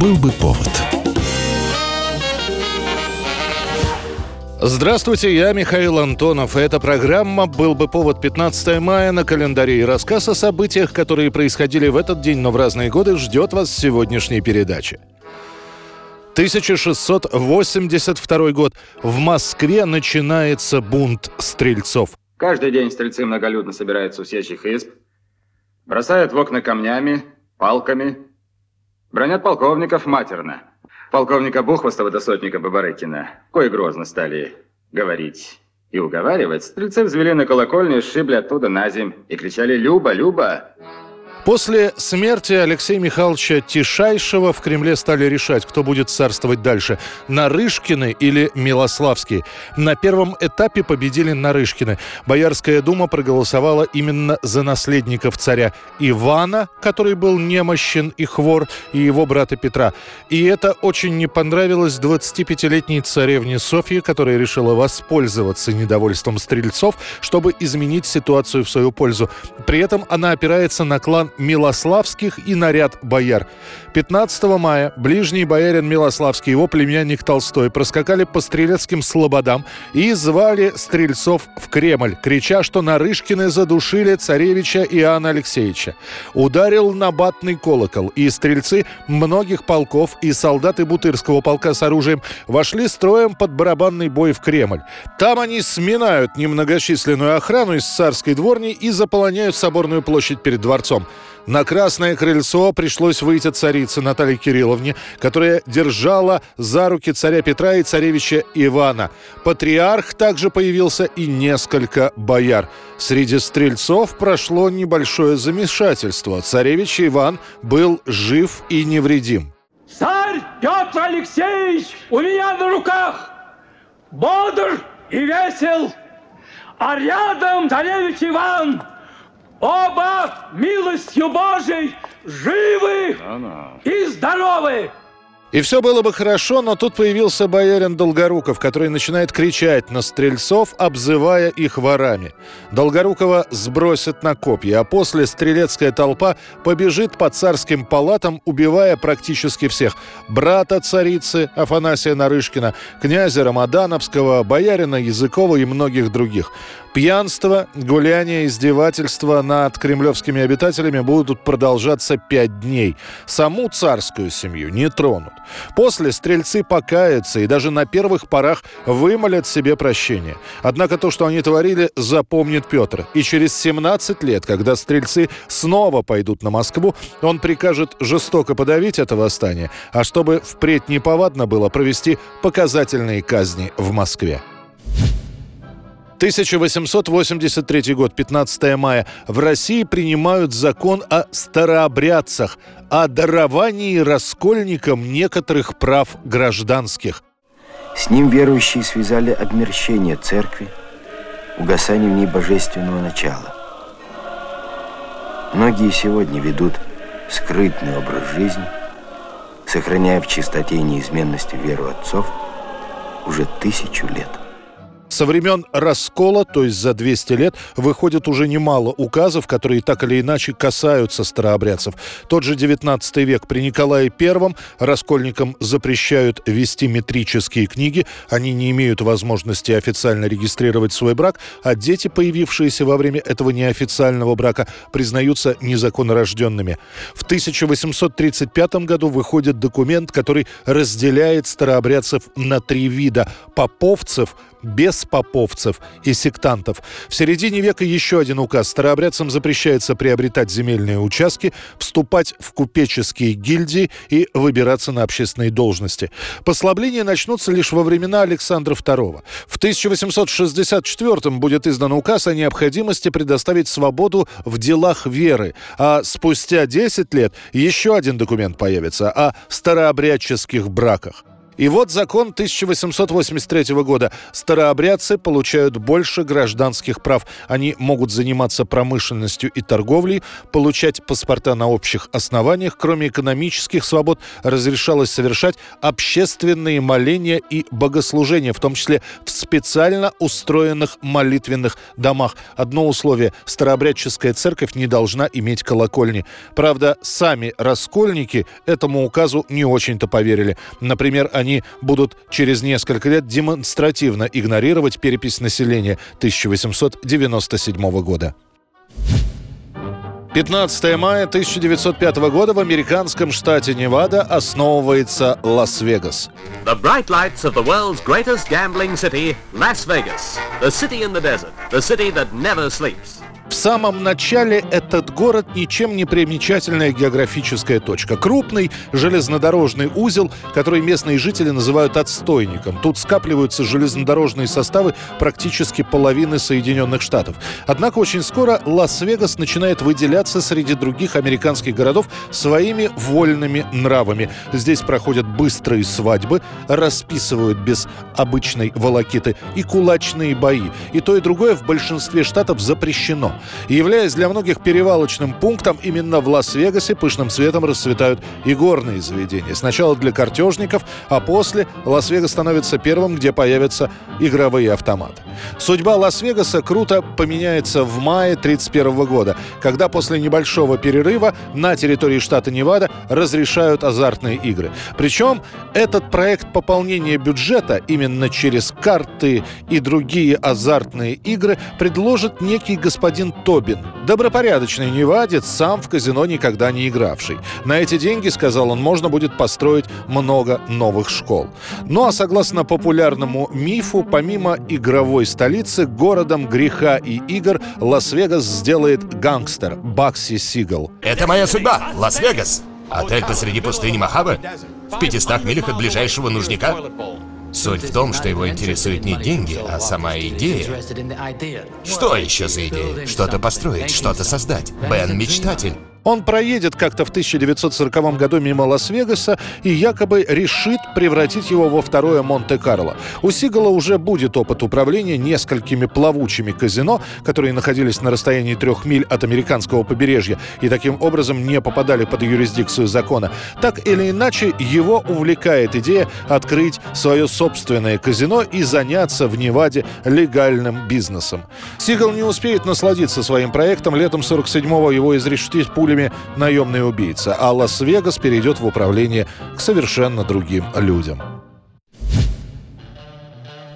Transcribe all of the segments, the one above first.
Был бы повод. Здравствуйте, я Михаил Антонов. Эта программа «Был бы повод» 15 мая на календаре. И рассказ о событиях, которые происходили в этот день, но в разные годы, ждет вас в сегодняшней передаче. 1682 год. В Москве начинается бунт стрельцов. Каждый день стрельцы многолюдно собираются у сечьих изб, бросают в окна камнями, палками, бронят полковников матерно – полковника Бухвостова до сотника Бабарыкина, кое грозно стали говорить и уговаривать, стрельцы взвели на колокольню, сшибли оттуда на земь и кричали «Люба, Люба!». После смерти Алексея Михайловича Тишайшего в Кремле стали решать, кто будет царствовать дальше – Нарышкины или Милославский. На первом этапе победили Нарышкины. Боярская дума проголосовала именно за наследников царя Ивана, который был немощен и хвор, и его брата Петра. И это очень не понравилось 25-летней царевне Софье, которая решила воспользоваться недовольством стрельцов, чтобы изменить ситуацию в свою пользу. При этом она опирается на клан Милославских и наряд бояр. 15 мая ближний боярин Милославский его племянник Толстой проскакали по стрелецким слободам и звали стрельцов в Кремль, крича, что Нарышкины задушили царевича Иоанна Алексеевича. Ударил набатный колокол, и стрельцы многих полков и солдаты Бутырского полка с оружием вошли строем под барабанный бой в Кремль. Там они сминают немногочисленную охрану из царской дворни и заполоняют соборную площадь перед дворцом. На красное крыльцо пришлось выйти царице Наталье Кирилловне, которая держала за руки царя Петра и царевича Ивана. Патриарх также появился и несколько бояр. Среди стрельцов прошло небольшое замешательство. Царевич Иван был жив и невредим. Царь Петр Алексеевич у меня на руках бодр и весел, а рядом царевич Иван – Оба милостью Божией живы и здоровы. И все было бы хорошо, но тут появился боярин Долгоруков, который начинает кричать на стрельцов, обзывая их ворами. Долгорукова сбросят на копья, а после стрелецкая толпа побежит по царским палатам, убивая практически всех. Брата царицы Афанасия Нарышкина, князя Рамадановского, боярина Языкова и многих других. Пьянство, гуляние, издевательства над кремлевскими обитателями будут продолжаться пять дней. Саму царскую семью не тронут. После стрельцы покаятся и даже на первых порах вымолят себе прощение. Однако то, что они творили, запомнит Петр. И через 17 лет, когда стрельцы снова пойдут на Москву, он прикажет жестоко подавить это восстание, а чтобы впредь неповадно было провести показательные казни в Москве. 1883 год, 15 мая. В России принимают закон о старообрядцах, о даровании раскольникам некоторых прав гражданских. С ним верующие связали обмерщение церкви, угасание в ней божественного начала. Многие сегодня ведут скрытный образ жизни, сохраняя в чистоте и неизменности веру отцов уже тысячу лет. Со времен раскола, то есть за 200 лет, выходит уже немало указов, которые так или иначе касаются старообрядцев. Тот же 19 век при Николае I раскольникам запрещают вести метрические книги, они не имеют возможности официально регистрировать свой брак, а дети, появившиеся во время этого неофициального брака, признаются незаконнорожденными. В 1835 году выходит документ, который разделяет старообрядцев на три вида – поповцев, беспоповцев и сектантов. В середине века еще один указ. Старообрядцам запрещается приобретать земельные участки, вступать в купеческие гильдии и выбираться на общественные должности. Послабления начнутся лишь во времена Александра II. В 1864 будет издан указ о необходимости предоставить свободу в делах веры, а спустя 10 лет еще один документ появится о старообрядческих браках. И вот закон 1883 года. Старообрядцы получают больше гражданских прав. Они могут заниматься промышленностью и торговлей, получать паспорта на общих основаниях. Кроме экономических свобод, разрешалось совершать общественные моления и богослужения, в том числе в специально устроенных молитвенных домах. Одно условие – старообрядческая церковь не должна иметь колокольни. Правда, сами раскольники этому указу не очень-то поверили. Например, они они будут через несколько лет демонстративно игнорировать перепись населения 1897 года. 15 мая 1905 года в американском штате Невада основывается Лас-Вегас. The bright lights of the world's greatest gambling city, Las Vegas. The city in the desert. The city that never sleeps. В самом начале этот город ничем не примечательная географическая точка. Крупный железнодорожный узел, который местные жители называют отстойником. Тут скапливаются железнодорожные составы практически половины Соединенных Штатов. Однако очень скоро Лас-Вегас начинает выделяться среди других американских городов своими вольными нравами. Здесь проходят быстрые свадьбы, расписывают без обычной волокиты и кулачные бои. И то, и другое в большинстве штатов запрещено являясь для многих перевалочным пунктом, именно в Лас-Вегасе пышным цветом расцветают игорные заведения. Сначала для картежников, а после Лас-Вегас становится первым, где появятся игровые автоматы. Судьба Лас-Вегаса круто поменяется в мае 1931 года, когда после небольшого перерыва на территории штата Невада разрешают азартные игры. Причем этот проект пополнения бюджета именно через карты и другие азартные игры предложит некий господин Тобин. Добропорядочный невадец, сам в казино никогда не игравший. На эти деньги, сказал он, можно будет построить много новых школ. Ну а согласно популярному мифу, помимо игровой столицы, городом греха и игр Лас-Вегас сделает гангстер Багси Сигел. Это моя судьба, Лас-Вегас. Отель посреди пустыни Мохаве, в 500 милях от ближайшего нужника. Суть в том, что его интересуют не деньги, а сама идея. Что еще за идея? Что-то построить, что-то создать. Бен — мечтатель. Он проедет как-то в 1940 году мимо Лас-Вегаса и якобы решит превратить его во второе Монте-Карло. У Сигала уже будет опыт управления несколькими плавучими казино, которые находились на расстоянии трех миль от американского побережья и таким образом не попадали под юрисдикцию закона. Так или иначе, его увлекает идея открыть свое собственное казино и заняться в Неваде легальным бизнесом. Сигал не успеет насладиться своим проектом. Летом 47-го его изрешетит пуля пулями наемный убийца, а Лас-Вегас перейдет в управление к совершенно другим людям.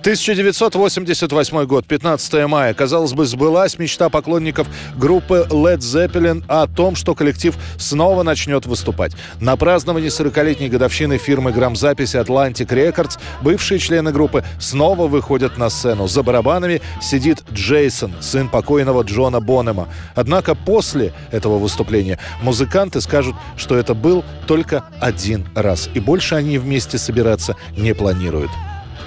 1988 год, 15 мая. Казалось бы, сбылась мечта поклонников группы Led Zeppelin о том, что коллектив снова начнет выступать. На праздновании 40-летней годовщины фирмы грамзаписи Atlantic Records бывшие члены группы снова выходят на сцену. За барабанами сидит Джейсон, сын покойного Джона Бонема. Однако после этого выступления музыканты скажут, что это был только один раз. И больше они вместе собираться не планируют.